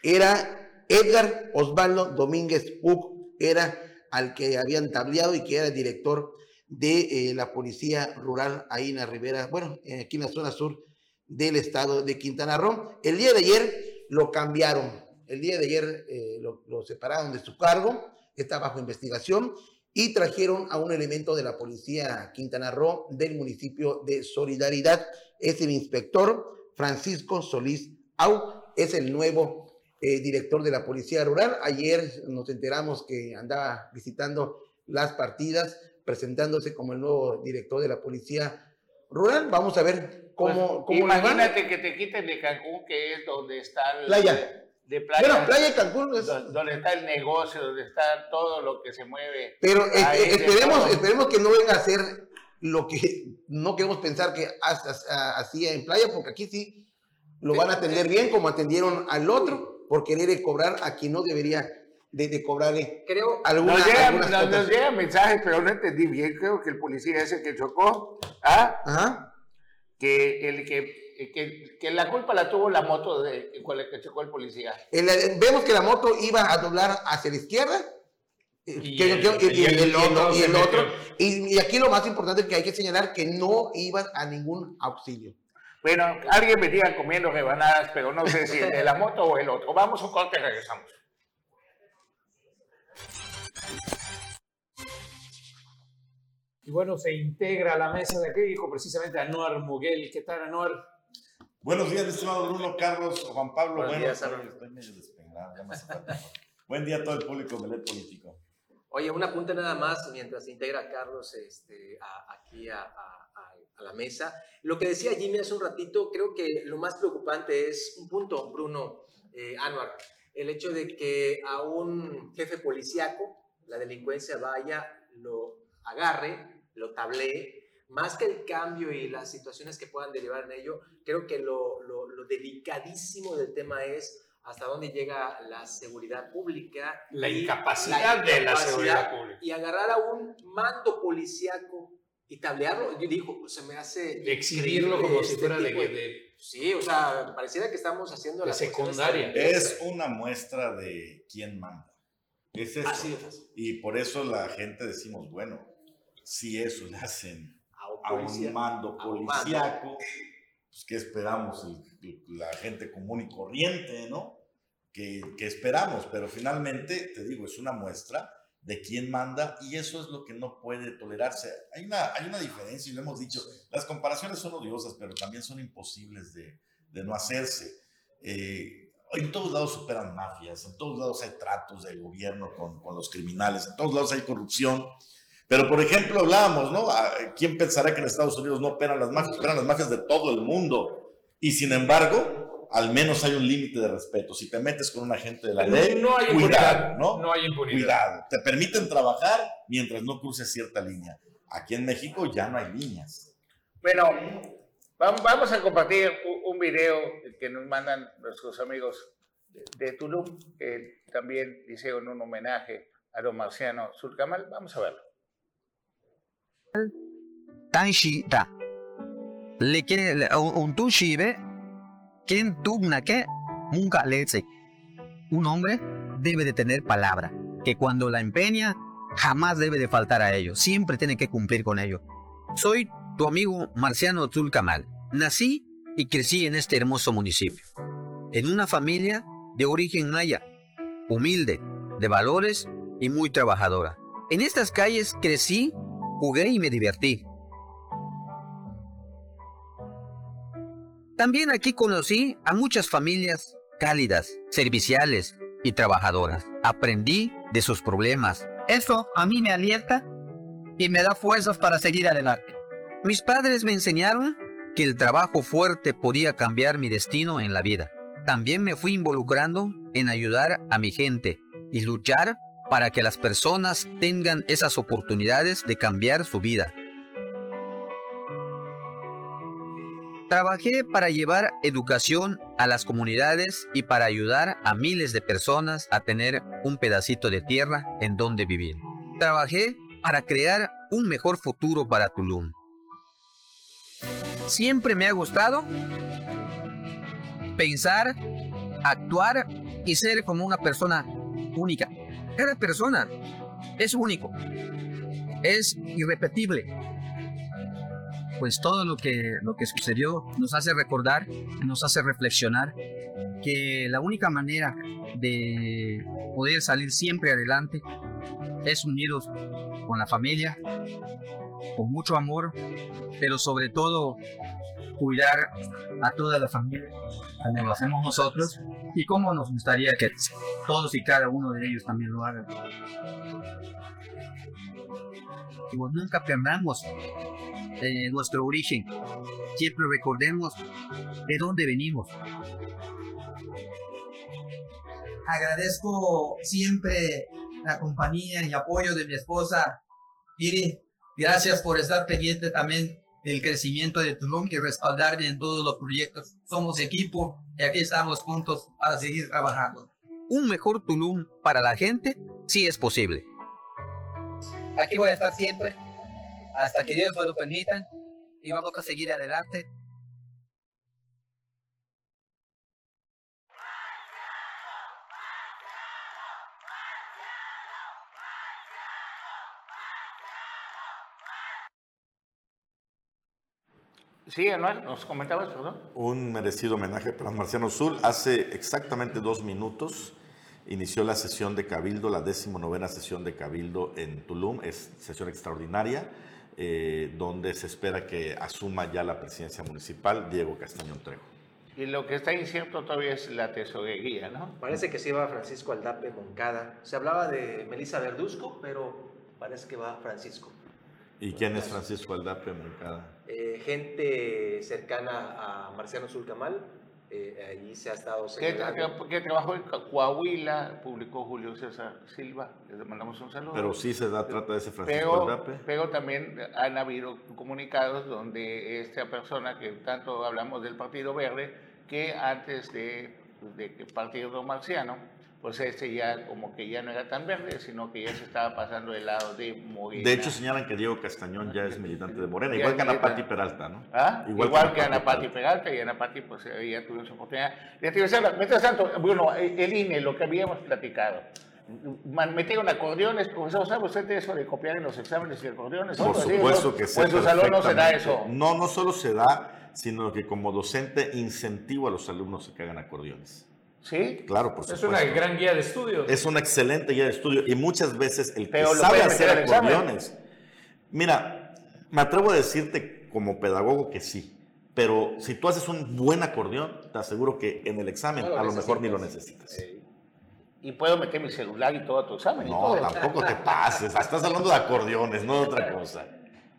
era Edgar Osvaldo Domínguez Puc, era al que habían tableado y que era director de eh, la Policía Rural ahí en la Ribera, bueno, eh, aquí en la zona sur del estado de Quintana Roo. El día de ayer lo cambiaron, el día de ayer eh, lo, separaron de su cargo, está bajo investigación y trajeron a un elemento de la Policía Quintana Roo del municipio de Solidaridad, es el inspector Francisco Solís Au, es el nuevo director de la Policía Rural. Ayer nos enteramos que andaba visitando las partidas, presentándose como el nuevo director de la Policía Rural. Vamos a ver cómo, Pues, cómo imagínate que te quiten de Cancún, que es donde está el, Playa. de playa, Bueno, Playa de Cancún es- do- donde está el negocio, donde está todo lo que se mueve. Pero eh, eh, esperemos, esperemos que no venga a ser lo que no queremos pensar que hacía en playa, porque aquí sí lo van a atender bien como atendieron al otro por querer cobrar a quien no debería de, de cobrarle Creo, alguna, Nos llegan, algunas nos, llegan mensajes, pero no entendí bien. Creo que el policía ese que chocó, ¿ah? Ajá. que, el, que, que, que la culpa la tuvo la moto de, con la que chocó el policía. El- eh, vemos que la moto iba a doblar hacia la izquierda. eh, Y que- el- que- y el y el otro y el otro. Y, aquí lo más importante es que hay que señalar que no iban a ningún auxilio. Bueno, alguien venía comiendo rebanadas, pero no sé si el de la moto o el otro. Vamos a un corte y regresamos. Y bueno, se integra a la mesa de crítico precisamente Anuar Muguel. ¿Qué tal, Anuar? Buenos días, estimado Bruno, Carlos, Juan Pablo. Buenos bueno, días, estoy, Álvaro. estoy medio despeinado, ya me hace falta. Buen día a todo el público de LED Político. Oye, un apunte nada más mientras se integra Carlos este, a- aquí a, a- a- a la mesa. Lo que decía Jimmy hace un ratito, creo que lo más preocupante es un punto, Bruno eh, Anuar, el hecho de que a un jefe policíaco la delincuencia vaya, lo agarre, lo tablee, más que el cambio y las situaciones que puedan derivar en ello, creo que lo, lo- lo delicadísimo del tema es hasta dónde llega la seguridad pública. La y incapacidad de la seguridad pública. Y agarrar a un mando policíaco y tablearlo, yo digo, pues, se me hace... De exhibirlo como si este fuera de, de- Sí, o sea, pareciera que estamos haciendo De cuestiones secundaria. Es una muestra de quién manda. Es eso. Así fácil. Y por eso la gente decimos, bueno, si eso le hacen A un a policía. un mando a un mando. policiaco, pues ¿qué esperamos? La gente común y corriente, ¿no? Que, que esperamos, pero finalmente, te digo, es una muestra de quién manda y eso es lo que no puede tolerarse. Hay una, hay una diferencia y lo hemos dicho, las comparaciones son odiosas, pero también son imposibles de, de no hacerse. Eh, en todos lados superan mafias, en todos lados hay tratos del gobierno con, con los criminales, en todos lados hay corrupción. Pero, por ejemplo, hablábamos, ¿no? Ah, ¿Quién pensará que en Estados Unidos no operan las mafias? Operan las mafias de todo el mundo. Y sin embargo, al menos hay un límite de respeto. Si te metes con un agente de la ley, no hay cuidado, impunidad. ¿no? No hay impunidad. Cuidado. Te permiten trabajar mientras no cruces cierta línea. Aquí en México ya no hay líneas. Bueno, vamos a compartir un video que nos mandan nuestros amigos de Tulum, que también hicieron un homenaje a los marciano Surcamal. Vamos a verlo. Tanshi da. Le quiere un tushibe, quien tugna que nunca le Un hombre debe de tener palabra, que cuando la empeña jamás debe de faltar a ello, siempre tiene que cumplir con ello. Soy tu amigo Marciano Tulcamal. Nací y crecí en este hermoso municipio, en una familia de origen maya, humilde, de valores y muy trabajadora. En estas calles crecí, jugué y me divertí. También aquí conocí a muchas familias cálidas, serviciales y trabajadoras. Aprendí de sus problemas. Eso a mí me alienta y me da fuerzas para seguir adelante. Mis padres me enseñaron que el trabajo fuerte podía cambiar mi destino en la vida. También me fui involucrando en ayudar a mi gente y luchar para que las personas tengan esas oportunidades de cambiar su vida. Trabajé para llevar educación a las comunidades y para ayudar a miles de personas a tener un pedacito de tierra en donde vivir. Trabajé para crear un mejor futuro para Tulum. Siempre me ha gustado pensar, actuar y ser como una persona única. Cada persona es único, es irrepetible. Pues todo lo que, lo que sucedió nos hace recordar, nos hace reflexionar que la única manera de poder salir siempre adelante es unidos con la familia, con mucho amor, pero sobre todo cuidar a toda la familia como lo hacemos nosotros y como nos gustaría que todos y cada uno de ellos también lo hagan. Y nunca perdamos eh, nuestro origen, siempre recordemos de dónde venimos. Agradezco siempre la compañía y apoyo de mi esposa, Piri. Gracias por estar pendiente también del crecimiento de Tulum y respaldarme en todos los proyectos. Somos equipo y aquí estamos juntos para seguir trabajando. Un mejor Tulum para la gente sí es posible. Aquí voy a estar siempre hasta que Dios me lo permita y vamos a seguir adelante Sí, Anuel, nos comentabas, perdón. Un merecido homenaje para Marciano Sul. Hace exactamente dos minutos inició la sesión de Cabildo, la novena sesión de Cabildo en Tulum. Es sesión extraordinaria, eh, donde se espera que asuma ya la presidencia municipal Diego Castañón Trejo. Y lo que está incierto todavía es la tesorería, ¿no? Parece que sí va Francisco Aldape Moncada. Se hablaba de Melissa Verduzco, pero parece que va Francisco. ¿Y quién es Francisco Aldape Moncada? Eh, gente cercana a Marciano Zulcamal, eh, allí se ha estado ¿Qué, ¿Qué, trabajó en Coahuila? Publicó Julio César Silva, le mandamos un saludo. Pero sí se da, trata de ese Francisco Aldape. Pero también han habido comunicados donde esta persona, que tanto hablamos del Partido Verde, que antes de, de que Partido Marciano, pues este ya como que ya no era tan verde, sino que ya se estaba pasando del lado de Morena. De hecho, señalan que Diego Castañón ya es militante de Morena, igual que Ana Pati Peralta, ¿no? ¿Ah? Igual, que, Ana Pati Peralta, y Ana Pati pues ya tuvo su oportunidad. Mientras tanto, bueno, el INE, lo que habíamos platicado, metieron acordeones, profesor, ¿sabe usted eso de copiar en los exámenes y acordeones? Por supuesto que sí. Pues su salón no se da eso. No, no solo se da, sino que como docente incentivo a los alumnos a que hagan acordeones. Sí. Claro, por supuesto. Es una gran guía de estudio. Es una excelente guía de estudio y muchas veces el que sabe hacer acordeones. Mira, me atrevo a decirte como pedagogo que sí. Pero si tú haces un buen acordeón, te aseguro que en el examen a lo mejor ni lo necesitas. Y puedo meter mi celular y todo a tu examen. No, tampoco te pases. Estás hablando de acordeones, no de otra cosa.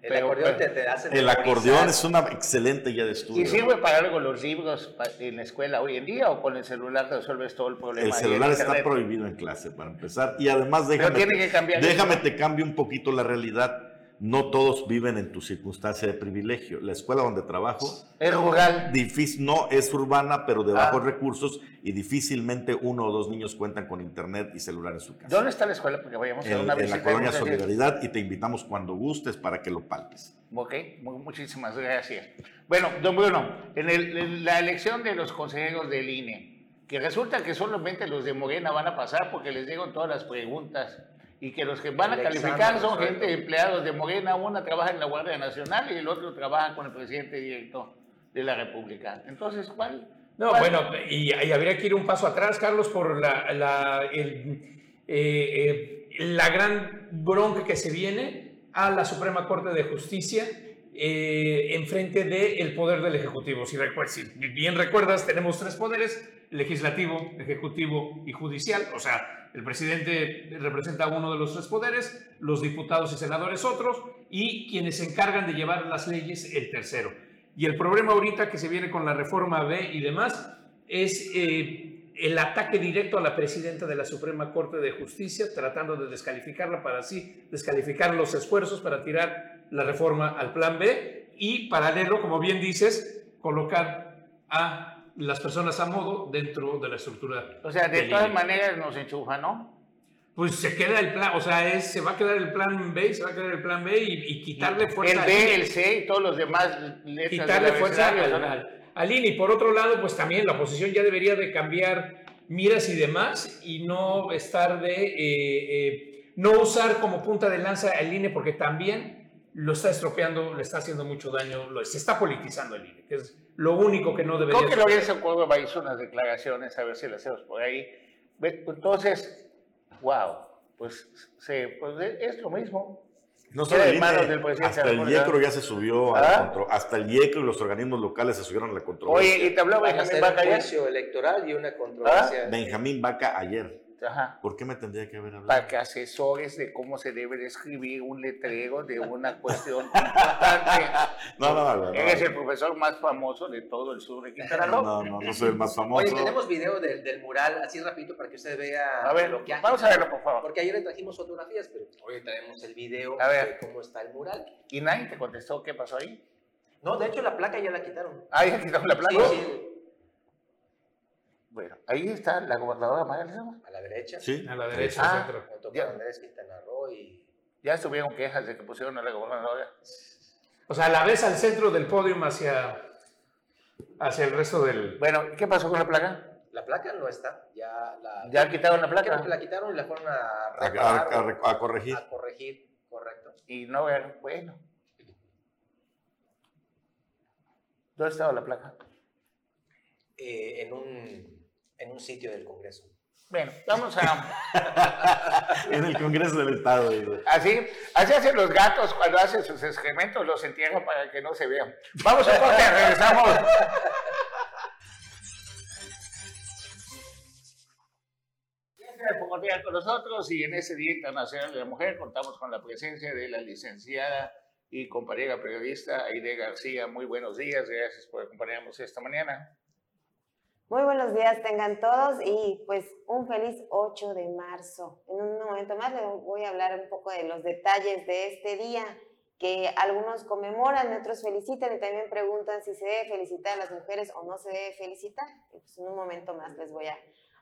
El acordeón te, hace El acordeón es una excelente guía de estudio. ¿Y sirve para algo los libros en la escuela hoy en día o con el celular resuelves todo el problema? El celular está prohibido en clase para empezar y además déjame, Pero tiene que cambiar déjame te cambio un poquito la realidad. No todos viven en tu circunstancia de privilegio. La escuela donde trabajo Es rural. difícil, no es urbana, pero de bajos Ah. recursos y difícilmente uno o dos niños cuentan con internet y celular en su casa. ¿Dónde está la escuela? Porque vayamos a una en la colonia Solidaridad y te invitamos cuando gustes para que lo palpes. Ok, mu- muchísimas gracias. Bueno, don Bruno, en, el- en la elección de los consejeros del INE, que resulta que solamente los de Morena van a pasar porque les llegan todas las preguntas y que los que van a calificar son gente empleados de Morena, una trabaja en la Guardia Nacional y el otro trabaja con el presidente directo de la República. Entonces, ¿cuál? No, cuál- bueno, y, y habría que ir un paso atrás, Carlos, por la, la, el, eh, eh, la gran bronca que se viene a la Suprema Corte de Justicia eh, en frente del poder del Ejecutivo. Si, si bien recuerdas, tenemos tres poderes, legislativo, ejecutivo y judicial. O sea, el presidente representa uno de los tres poderes, los diputados y senadores otros, y quienes se encargan de llevar las leyes el tercero. Y el problema ahorita que se viene con la reforma B y demás es eh, el ataque directo a la presidenta de la Suprema Corte de Justicia, tratando de descalificarla para así descalificar los esfuerzos para tirar la reforma al plan B y paralelo, como bien dices, colocar a las personas a modo dentro de la estructura. O sea, de todas INE. maneras nos enchufa, ¿no? Pues se queda el plan, o sea, es, se va a quedar el plan B, se va a quedar el plan B y, y quitarle fuerza. El B, el C y todos los demás letras quitarle fuerza al, al, al INE. Y por otro lado, pues también la oposición ya debería de cambiar miras y demás y no estar de, eh, eh, no usar como punta de lanza al INE porque también lo está estropeando, le está haciendo mucho daño, lo, se está politizando el INE, que es lo único que no debería Creo que suceder. Lorenzo Córdoba hizo unas declaraciones, a ver si las hacemos por ahí. Entonces, wow, pues, se, pues es lo mismo. No solo el INE, del presidente hasta el. IECRO ya se subió a la ¿Ah? contro- hasta el IECRO y los organismos locales se subieron a la controversia. Oye, y te habló Van a Benjamín Vaca ayer. juicio electoral y una controversia. Benjamín Vaca ayer. Ajá. ¿Por qué me tendría que haber hablado? Para que asesores de cómo se debe de escribir un letrero de una cuestión importante. No, no, no, no. Eres el profesor más famoso de todo el sur de Quintana Roo. No, no, no soy el más famoso. Oye, tenemos video del, del mural, así rapidito para que usted vea A ver, lo que vamos a verlo, por favor. Porque ayer le trajimos fotografías, pero hoy traemos el video A ver. de cómo está el mural. Y nadie te contestó qué pasó ahí. No, de hecho la placa ya la quitaron. Ah, ya quitaron la placa. Sí, sí, Bueno, ahí está la gobernadora María a la derecha. Sí. A la derecha, Ah. centro. Junto con Ya. Andrés Quintana Roo y... Ya estuvieron quejas de que pusieron a la gobernadora. O sea, la ves al centro del podio hacia, hacia el resto del... Bueno, ¿qué pasó con la placa? La placa no está, ya la... Ya quitaron la placa. Creo que la quitaron y la fueron a A, a- reparar a- a corregir. a corregir, correcto. Y no ver, bueno. ¿Dónde estaba la placa? Eh, en, un, en un sitio del Congreso. Bueno, vamos a... En el Congreso del Estado. digo. Así, así hacen los gatos cuando hacen sus excrementos, los entierran para que no se vean. Vamos a corte, regresamos. Gracias con nosotros y en este Día Internacional de la Mujer contamos con la presencia de la licenciada y compañera periodista Aide García. Muy buenos días, gracias por acompañarnos esta mañana. Muy buenos días tengan todos y pues un feliz 8 de marzo. En un momento más les voy a hablar un poco de los detalles de este día que algunos conmemoran, otros felicitan y también preguntan si se debe felicitar a las mujeres o no se debe felicitar. Y pues en un momento más les voy a,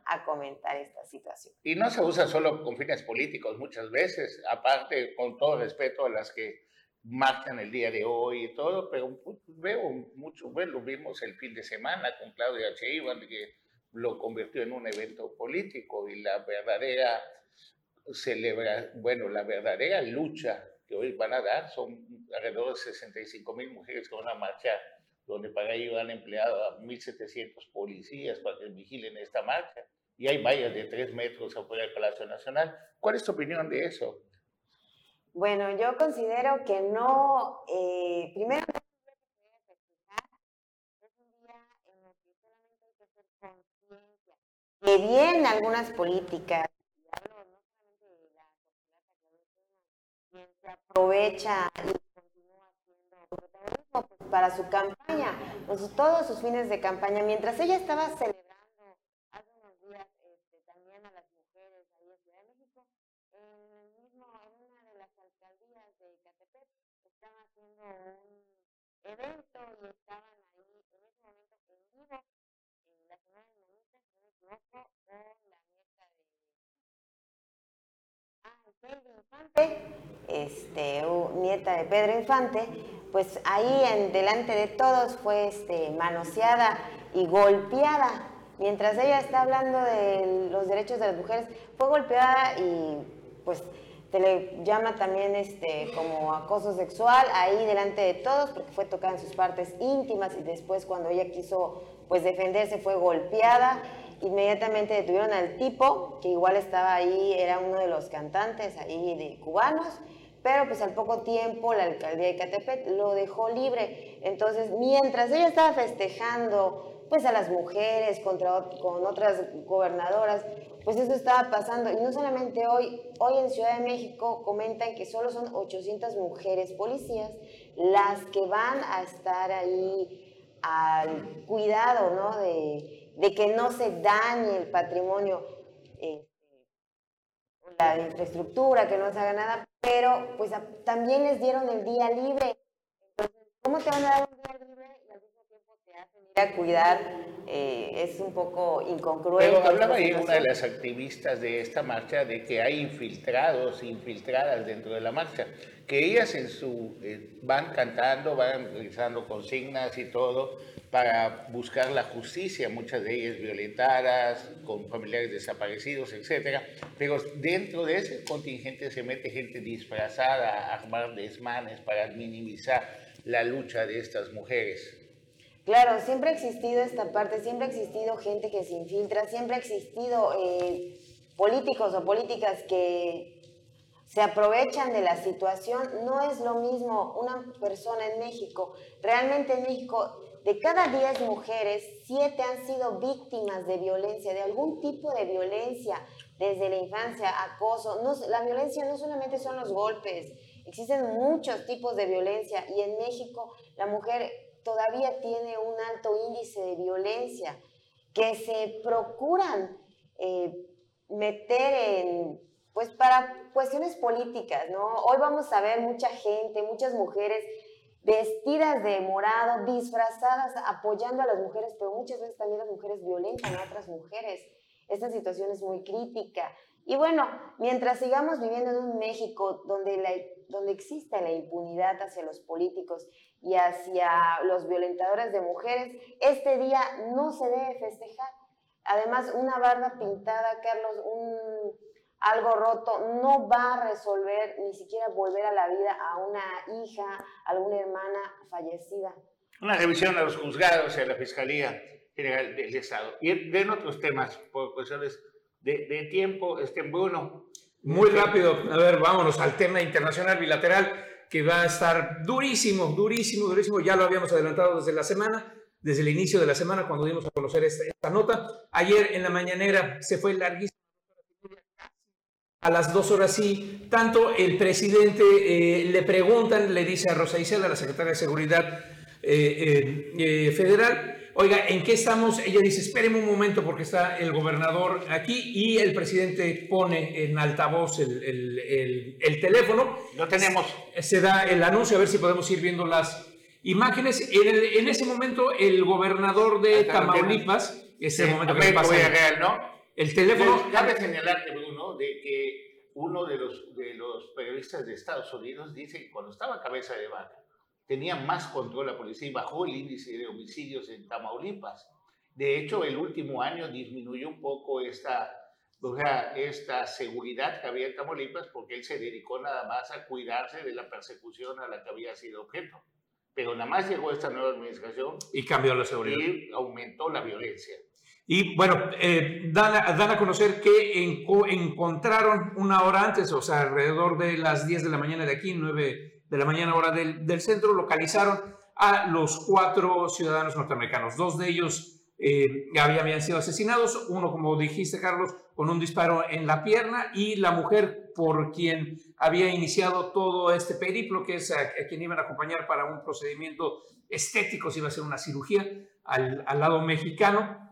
a comentar esta situación. Y no se usa solo con fines políticos muchas veces, aparte con todo respeto a las que marcan el día de hoy y todo, pero pues, veo mucho, bueno, lo vimos el fin de semana con Claudia Sheinbaum, que lo convirtió en un evento político y la verdadera celebra, bueno, la verdadera lucha que hoy van a dar son alrededor de 65 mil mujeres que van a marchar, donde para ello han empleado a 1.700 policías para que vigilen esta marcha y hay vallas de tres metros afuera del Palacio Nacional. ¿Cuál es tu opinión de eso? Bueno, yo considero que no, eh, primero que bien algunas políticas, se aprovecha y continúa haciendo para su campaña, todos sus fines de campaña, mientras ella estaba celebrando hace unos días este, también a las mujeres ahí en Ciudad de México, en, el mismo, en una de las alcaldías de Ecatepec, evento y en ese momento la nieta de ah, Pedro Infante, este, nieta de Pedro Infante, pues ahí en delante de todos fue este, manoseada y golpeada. Mientras ella está hablando de los derechos de las mujeres, fue golpeada y pues se le llama también este, como acoso sexual ahí delante de todos porque fue tocada en sus partes íntimas y después cuando ella quiso pues defenderse fue golpeada. Inmediatamente detuvieron al tipo que igual estaba ahí, era uno de los cantantes ahí de cubanos, pero pues al poco tiempo la alcaldía de Catepec lo dejó libre. Entonces, mientras ella estaba festejando pues a las mujeres contra, con otras gobernadoras, pues eso estaba pasando. Y no solamente hoy, hoy en Ciudad de México comentan que solo son 800 mujeres policías las que van a estar ahí al cuidado, ¿no? De, de que no se dañe el patrimonio, eh, la infraestructura, que no se haga nada, pero pues también les dieron el día libre. ¿cómo te van a dar un día libre y al mismo tiempo te hacen ir a cuidar? Eh, es un poco incongruente. Pero hablaba ahí una de las activistas de esta marcha de que hay infiltrados, infiltradas dentro de la marcha, que ellas en su eh, van cantando, van realizando consignas y todo para buscar la justicia, muchas de ellas violentadas, con familiares desaparecidos, etcétera. Pero dentro de ese contingente se mete gente disfrazada a armar desmanes para minimizar la lucha de estas mujeres. Claro, siempre ha existido esta parte, siempre ha existido gente que se infiltra, siempre ha existido eh, políticos o políticas que se aprovechan de la situación. No es lo mismo una persona en México. Realmente en México, de cada 10 mujeres, 7 han sido víctimas de violencia, de algún tipo de violencia, desde la infancia, acoso. No, la violencia no solamente son los golpes, existen muchos tipos de violencia y en México la mujer todavía tiene un alto índice de violencia que se procuran eh, meter en, pues para cuestiones políticas, ¿no? Hoy vamos a ver mucha gente, muchas mujeres vestidas de morado, disfrazadas, apoyando a las mujeres, pero muchas veces también las mujeres violentan a otras mujeres. Esta situación es muy crítica. Y bueno, mientras sigamos viviendo en un México donde, la, donde exista la impunidad hacia los políticos y hacia los violentadores de mujeres, este día no se debe festejar. Además, una barba pintada, Carlos, un, algo roto, no va a resolver ni siquiera volver a la vida a una hija, a alguna hermana fallecida. Una revisión a los juzgados y a la Fiscalía General del Estado. Y de en otros temas, por cuestiones de, de tiempo, este. Muy rápido, a ver, vámonos al tema internacional bilateral que va a estar durísimo, durísimo, durísimo. Ya lo habíamos adelantado desde la semana, desde el inicio de la semana cuando dimos a conocer esta, esta nota. Ayer en la mañanera se fue larguísimo. A las dos horas sí, tanto el presidente eh, le preguntan, le dice a Rosa Isela, la secretaria de Seguridad eh, eh, Federal, oiga, ¿en qué estamos? Ella dice, espéreme un momento porque está el gobernador aquí y el presidente pone en altavoz el, el, el, el teléfono. Lo tenemos. Se da el anuncio, a ver si podemos ir viendo las imágenes. En, en ese momento, el gobernador de Tamaulipas, ese Sí, momento que pasa, Villarreal, ¿no? el teléfono... Entonces, Cabe señalarte, Bruno, de que uno de los, de los periodistas de Estados Unidos dice que cuando estaba cabeza de vaca tenía más control la policía y bajó el índice de homicidios en Tamaulipas. De hecho, el último año disminuyó un poco esta, o sea, esta seguridad que había en Tamaulipas porque él se dedicó nada más a cuidarse de la persecución a la que había sido objeto. Pero nada más llegó esta nueva administración y cambió la seguridad. y aumentó la violencia. Y bueno, eh, dan, a, dan, a, conocer que en, encontraron una hora antes, o sea, alrededor de las 10 de la mañana de aquí, 9 de la mañana hora del, centro, localizaron a los cuatro ciudadanos norteamericanos. Dos de ellos eh, habían, sido asesinados, uno, como dijiste, Carlos, con un disparo en la pierna y la mujer por quien había iniciado todo este periplo, que es a, quien iban a acompañar para un procedimiento estético, si iba a ser una cirugía, al lado mexicano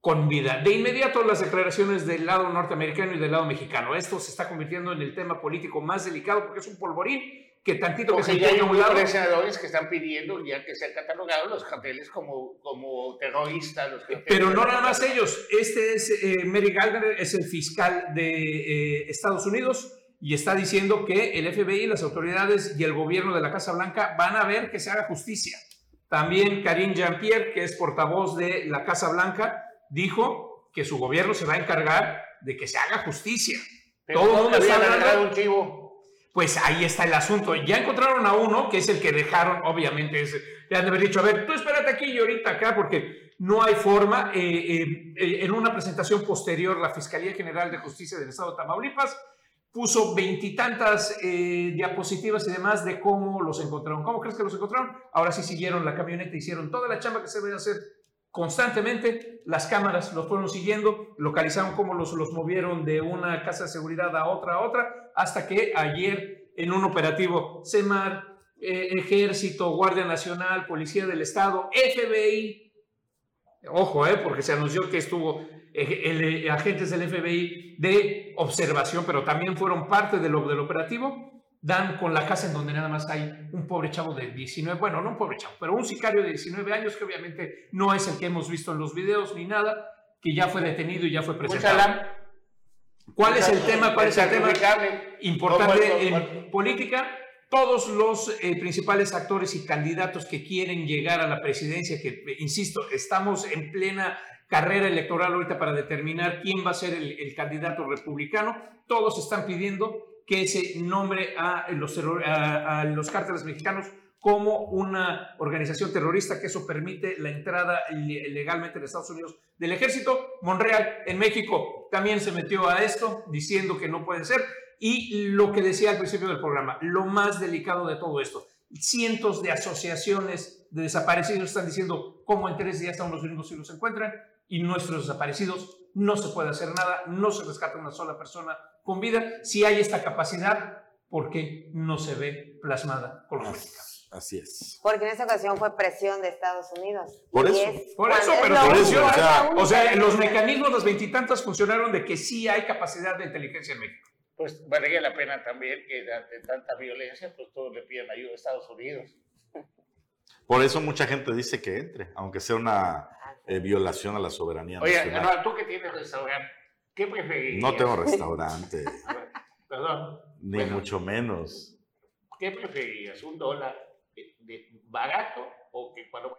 con vida. De inmediato las declaraciones del lado norteamericano y del lado mexicano. Esto se está convirtiendo en el tema político más delicado porque es un polvorín que tantito que se ya hay senadores que están pidiendo ya que sean catalogados los carteles como, como terroristas. Los Pero no nada más ellos. Este es eh, Mary Gardner, es el fiscal de eh, Estados Unidos y está diciendo que el FBI, las autoridades y el gobierno de la Casa Blanca van a ver que se haga justicia. También Karine Jean-Pierre, que es portavoz de la Casa Blanca, dijo que su gobierno se va a encargar de que se haga justicia. Pero Todo el mundo está hablando- agarrado un chivo. Pues ahí está el asunto. Ya encontraron a uno, que es el que dejaron, obviamente, es, le han de haber dicho, a ver, tú espérate aquí y ahorita acá, porque no hay forma. Eh, eh, eh, en una presentación posterior, la Fiscalía General de Justicia del Estado de Tamaulipas puso veintitantas diapositivas y demás de cómo los encontraron. ¿Cómo crees que los encontraron? Ahora sí siguieron la camioneta, hicieron toda la chamba que se debe hacer constantemente. Las cámaras los fueron siguiendo, localizaron cómo los, los movieron de una casa de seguridad a otra, a otra, hasta que ayer en un operativo CEMAR, eh, Ejército, Guardia Nacional, Policía del Estado, FBI, ojo, eh, porque se anunció que estuvo eh, el, eh, agentes del FBI de observación, pero también fueron parte de del operativo, dan con la casa en donde nada más hay un pobre chavo de 19, bueno, no un pobre chavo, pero un sicario de 19 años que obviamente no es el que hemos visto en los videos ni nada, que ya fue detenido y ya fue Un presentado. ¿Cuál es el tema? ¿Cuál es el tema? Importante ¿Cuál- en política, todos los eh, principales actores y candidatos que quieren llegar a la presidencia, que, eh, insisto, estamos en plena carrera electoral ahorita para determinar quién va a ser el, candidato republicano, todos están pidiendo que se nombre a los, a, los cárteles mexicanos como una organización terrorista, que eso permite la entrada legalmente en Estados Unidos del ejército. Monreal, en México, también se metió a esto, diciendo que no puede ser. Y lo que decía al principio del programa, lo más delicado de todo esto, cientos de asociaciones de desaparecidos están diciendo cómo en tres días están los gringos y los encuentran, y nuestros desaparecidos no se puede hacer nada, no se rescata una sola persona con vida. Si hay esta capacidad, ¿por qué no se ve plasmada por la política? Así es. Porque en esta ocasión fue presión de Estados Unidos. Por Y eso. es Por eso, es pero por eso, o sea, O los mecanismos, las veintitantas funcionaron de que sí hay capacidad de inteligencia en México. Pues valdría la pena también que ante tanta violencia, pues todos le pidan ayuda a Estados Unidos. Por eso mucha gente dice que entre, aunque sea una eh, violación a la soberanía Oye, nacional. Anual, tú que tienes restaurante, ¿qué preferirías? No tengo restaurante, Perdón. ni Bueno. mucho menos. ¿Qué preferirías? ¿Un dólar de, de barato o que cuando...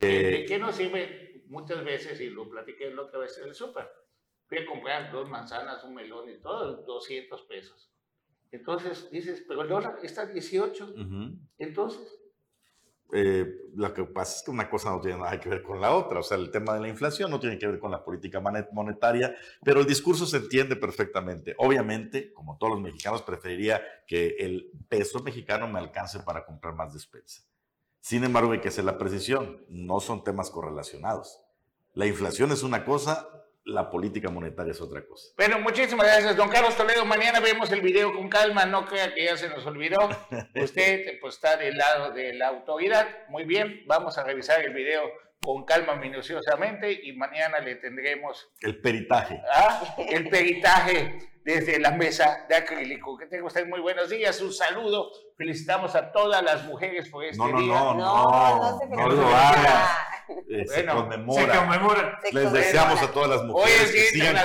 Eh, ¿De qué nos sirve muchas veces, y lo platiqué la otra vez en el súper? Fui a comprar dos manzanas, un melón y todo, 200 pesos. Entonces dices, pero el dólar está a 18. ujú. Entonces, Eh, lo que pasa es que una cosa no tiene nada que ver con la otra. O sea, el tema de la inflación no tiene que ver con la política monetaria, pero el discurso se entiende perfectamente. Obviamente, como todos los mexicanos, preferiría que el peso mexicano me alcance para comprar más despensa. Sin embargo, hay que hacer la precisión. No son temas correlacionados. La inflación es una cosa, la política monetaria es otra cosa. bueno, muchísimas gracias, don Carlos Toledo. Mañana vemos el video con calma, no crea que ya se nos olvidó. Usted pues, está del lado de la autoridad. Muy bien, vamos a revisar el video con calma minuciosamente y mañana le tendremos El peritaje. ¿ah? el peritaje desde la mesa de acrílico. Que tenga usted muy buenos días, un saludo. Felicitamos a todas las mujeres por este No, no, día. no, No, no, no se no felicita. lo hagas. Eh, se conmemora. Se conmemoran. Se Les conmemora. deseamos a todas las Hoy mujeres es que sigan,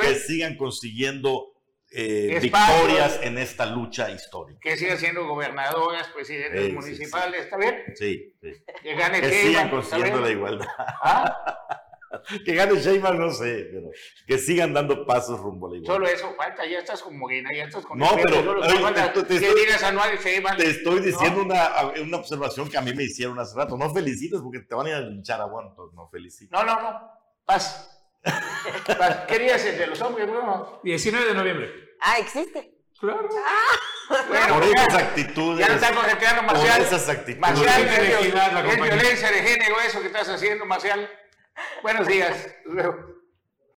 que sigan consiguiendo eh, victorias en esta lucha histórica. Que sigan siendo gobernadoras, presidentes Sí, sí, municipales, ¿está bien? Sí, sí. Que gane Que sigan ¿está consiguiendo la igualdad. ¿Ah? Que gane Sheinbaum, no sé, pero que sigan dando pasos rumbo a la igualdad. Solo eso falta, ya estás con Morena, ya estás con... No, el pero, Solo oye, falta te- te que estoy- digas Sheinbaum. Te estoy diciendo No. una, una observación que a mí me hicieron hace rato. No felicites porque te van a ir a linchar a bueno, entonces no felicites. No, no, no. Paz. Paz. ¿Qué día es el de los hombres, Bruno? 19 de noviembre. Ah, existe. Claro. Bueno, por ya- esas actitudes. Ya no está concentrando por Marcial. esas actitudes. Marcial, Violencia de es, violencia de género eso que estás haciendo, Marcial. Buenos días. Vemos.